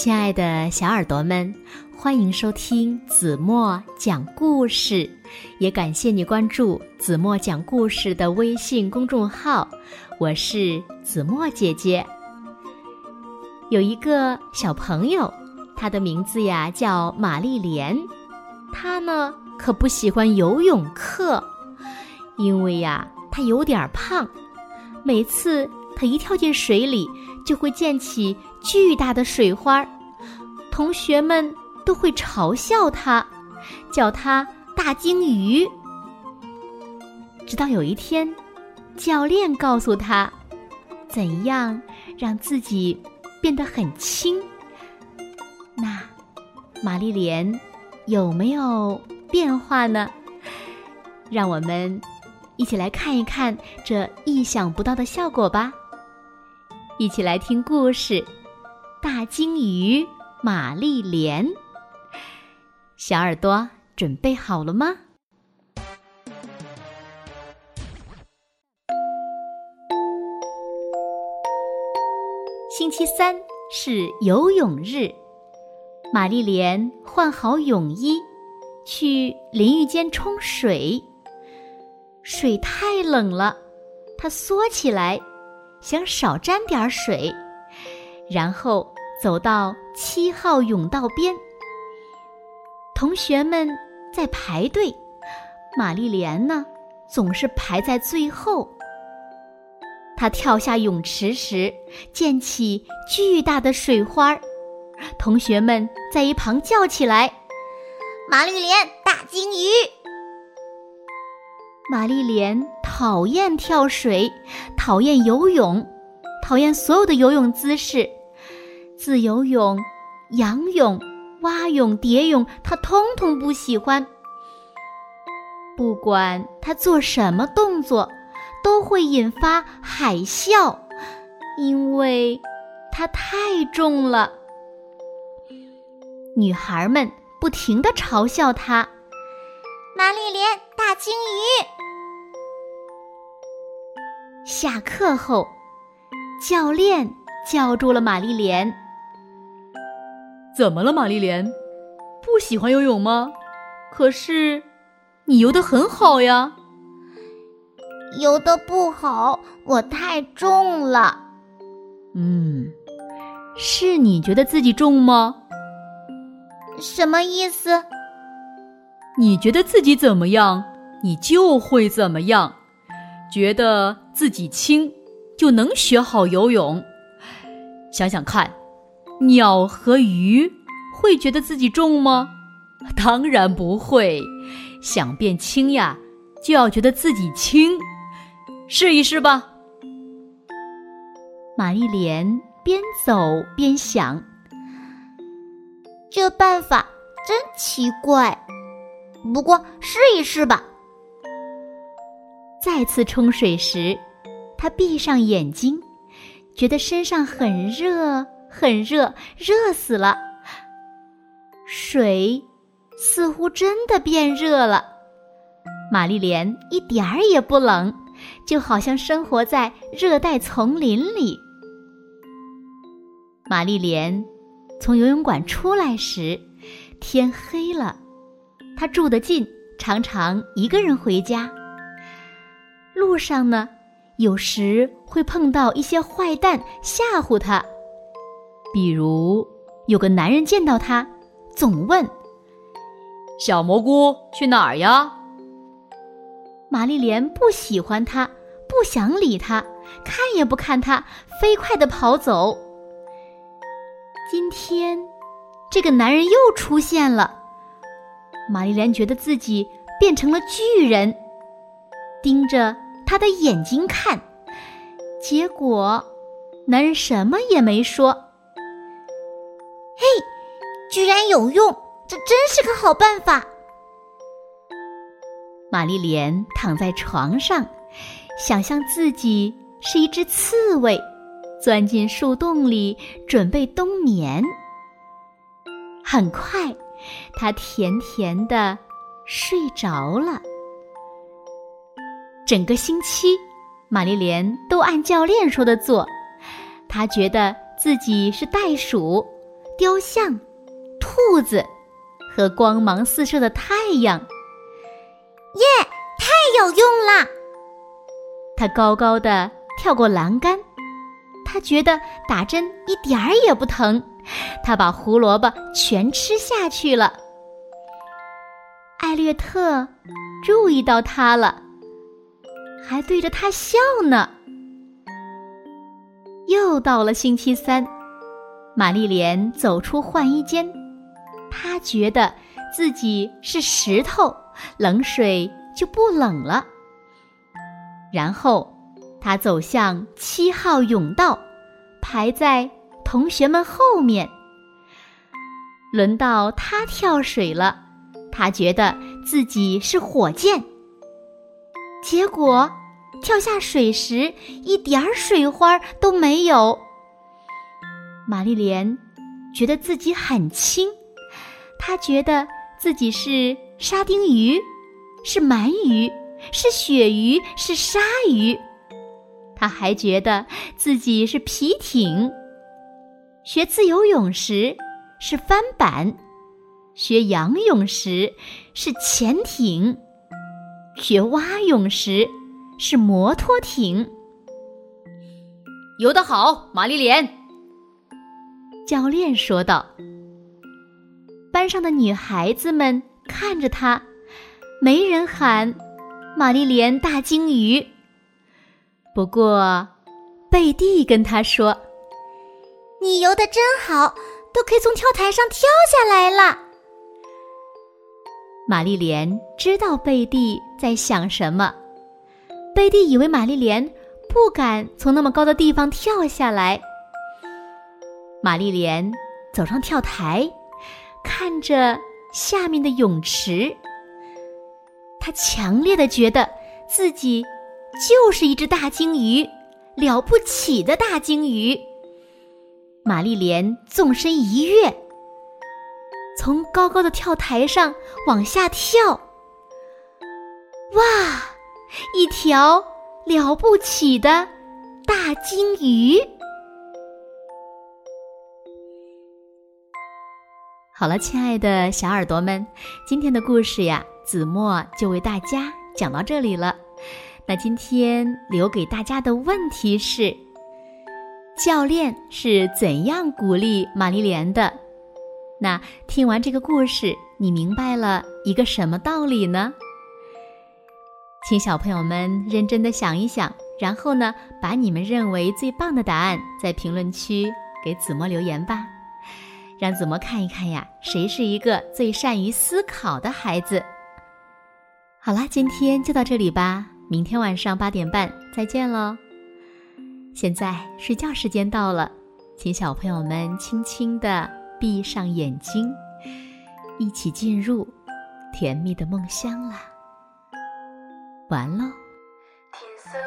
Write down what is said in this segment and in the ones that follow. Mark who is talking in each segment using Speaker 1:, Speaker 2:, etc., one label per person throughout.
Speaker 1: 亲爱的小耳朵们，欢迎收听子墨讲故事，也感谢你关注子墨讲故事的微信公众号。我是子墨姐姐。有一个小朋友，他的名字呀叫玛丽莲，他呢可不喜欢游泳课，因为呀他有点胖，每次他一跳进水里，就会溅起。巨大的水花，同学们都会嘲笑他，叫他大鲸鱼。直到有一天，教练告诉他，怎样让自己变得很轻。那玛丽莲有没有变化呢？让我们一起来看一看这意想不到的效果吧！一起来听故事。大鲸鱼玛丽莲，小耳朵准备好了吗？星期三是游泳日，玛丽莲换好泳衣，去淋浴间冲水。水太冷了，她缩起来，想少沾点水。然后走到七号甬道边，同学们在排队，玛丽莲呢总是排在最后。她跳下泳池时，溅起巨大的水花儿同学们在一旁叫起来：“
Speaker 2: 玛丽莲，大鲸鱼！”
Speaker 1: 玛丽莲讨厌跳水，讨厌游泳，讨厌所有的游泳姿势。自由泳、仰泳、蛙泳、蝶泳，他通通不喜欢。不管他做什么动作，都会引发海啸，因为他太重了。女孩们不停的嘲笑他：“
Speaker 2: 玛丽莲，大鲸鱼！”
Speaker 1: 下课后，教练叫住了玛丽莲。
Speaker 3: 怎么了，玛丽莲？不喜欢游泳吗？可是你游得很好呀。
Speaker 2: 游得不好，我太重了。
Speaker 3: 嗯，是你觉得自己重吗？
Speaker 2: 什么意思？
Speaker 3: 你觉得自己怎么样，你就会怎么样。觉得自己轻，就能学好游泳。想想看。鸟和鱼会觉得自己重吗？当然不会。想变轻呀，就要觉得自己轻。试一试吧。
Speaker 1: 玛丽莲边走边想：
Speaker 2: 这办法真奇怪。不过试一试吧。
Speaker 1: 再次冲水时，她闭上眼睛，觉得身上很热。很热，热死了。水似乎真的变热了。玛丽莲一点儿也不冷，就好像生活在热带丛林里。玛丽莲从游泳馆出来时，天黑了。她住得近，常常一个人回家。路上呢，有时会碰到一些坏蛋吓唬他。比如，有个男人见到他，总问：“
Speaker 3: 小蘑菇去哪儿呀？”
Speaker 1: 玛丽莲不喜欢他，不想理他，看也不看他，飞快的跑走。今天，这个男人又出现了，玛丽莲觉得自己变成了巨人，盯着他的眼睛看，结果，男人什么也没说。
Speaker 2: 嘿，居然有用！这真是个好办法。
Speaker 1: 玛丽莲躺在床上，想象自己是一只刺猬，钻进树洞里准备冬眠。很快，她甜甜的睡着了。整个星期，玛丽莲都按教练说的做。她觉得自己是袋鼠。雕像、兔子和光芒四射的太阳。
Speaker 2: 耶，太有用了！
Speaker 1: 他高高的跳过栏杆，他觉得打针一点儿也不疼。他把胡萝卜全吃下去了。艾略特注意到他了，还对着他笑呢。又到了星期三，玛丽莲走出换衣间，她觉得自己是石头，冷水就不冷了。然后，她走向七号甬道，排在同学们后面。轮到她跳水了，她觉得自己是火箭。结果。跳下水时，一点儿水花都没有。玛丽莲觉得自己很轻，她觉得自己是沙丁鱼，是鳗鱼，是鳕鱼，是鲨鱼。她还觉得自己是皮艇。学自由泳时是帆板，学仰泳时是潜艇，学蛙泳时。是摩托艇，
Speaker 3: 游得好，玛丽莲。
Speaker 1: 教练说道。班上的女孩子们看着他，没人喊“玛丽莲大鲸鱼”。不过，贝蒂跟他说：“
Speaker 2: 你游的真好，都可以从跳台上跳下来了。”
Speaker 1: 玛丽莲知道贝蒂在想什么。贝蒂以为玛丽莲不敢从那么高的地方跳下来。玛丽莲走上跳台，看着下面的泳池，她强烈的觉得自己就是一只大鲸鱼，了不起的大鲸鱼。玛丽莲纵身一跃，从高高的跳台上往下跳，哇！一条了不起的大鲸鱼。好了，亲爱的小耳朵们，今天的故事呀，子墨就为大家讲到这里了。那今天留给大家的问题是：教练是怎样鼓励玛丽莲的？那听完这个故事，你明白了一个什么道理呢？请小朋友们认真的想一想，然后呢，把你们认为最棒的答案在评论区给子墨留言吧，让子墨看一看呀，谁是一个最善于思考的孩子。好啦，今天就到这里吧，明天晚上八点半再见喽。现在睡觉时间到了，请小朋友们轻轻的闭上眼睛，一起进入甜蜜的梦乡啦。完喽。天色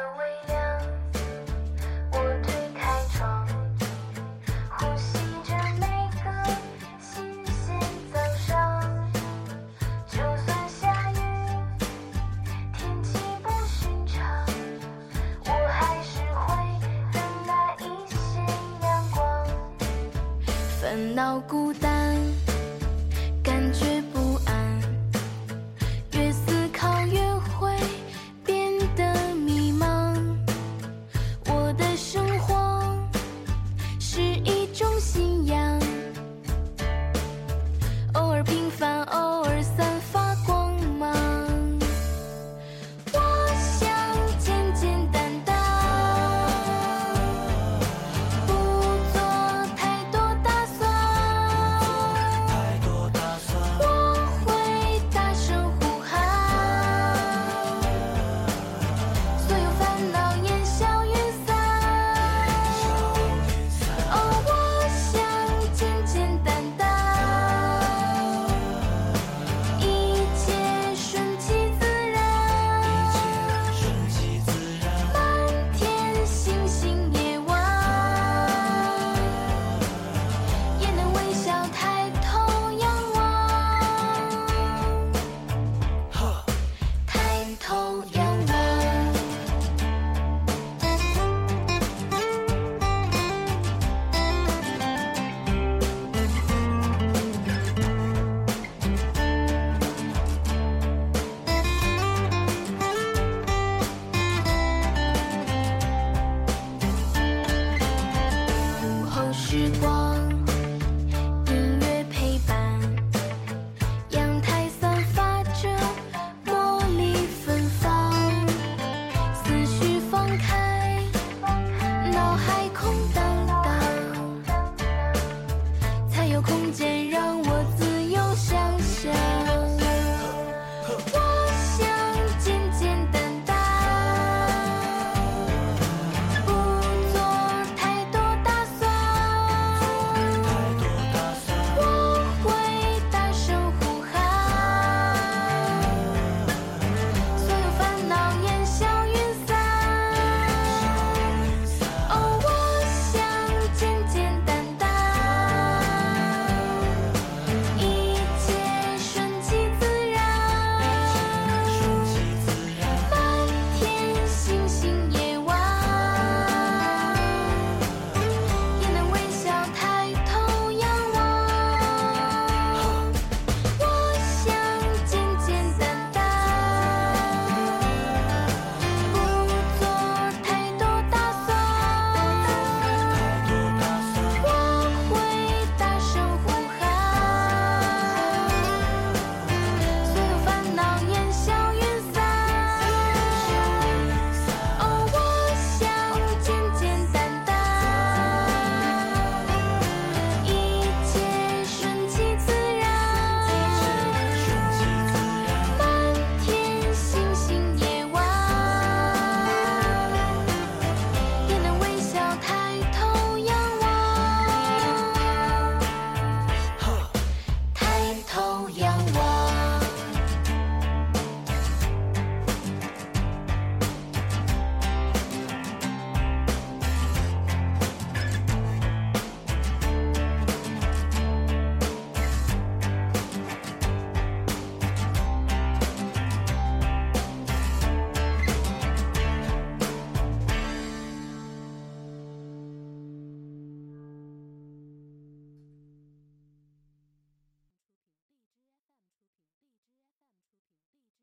Speaker 1: 烦恼孤单，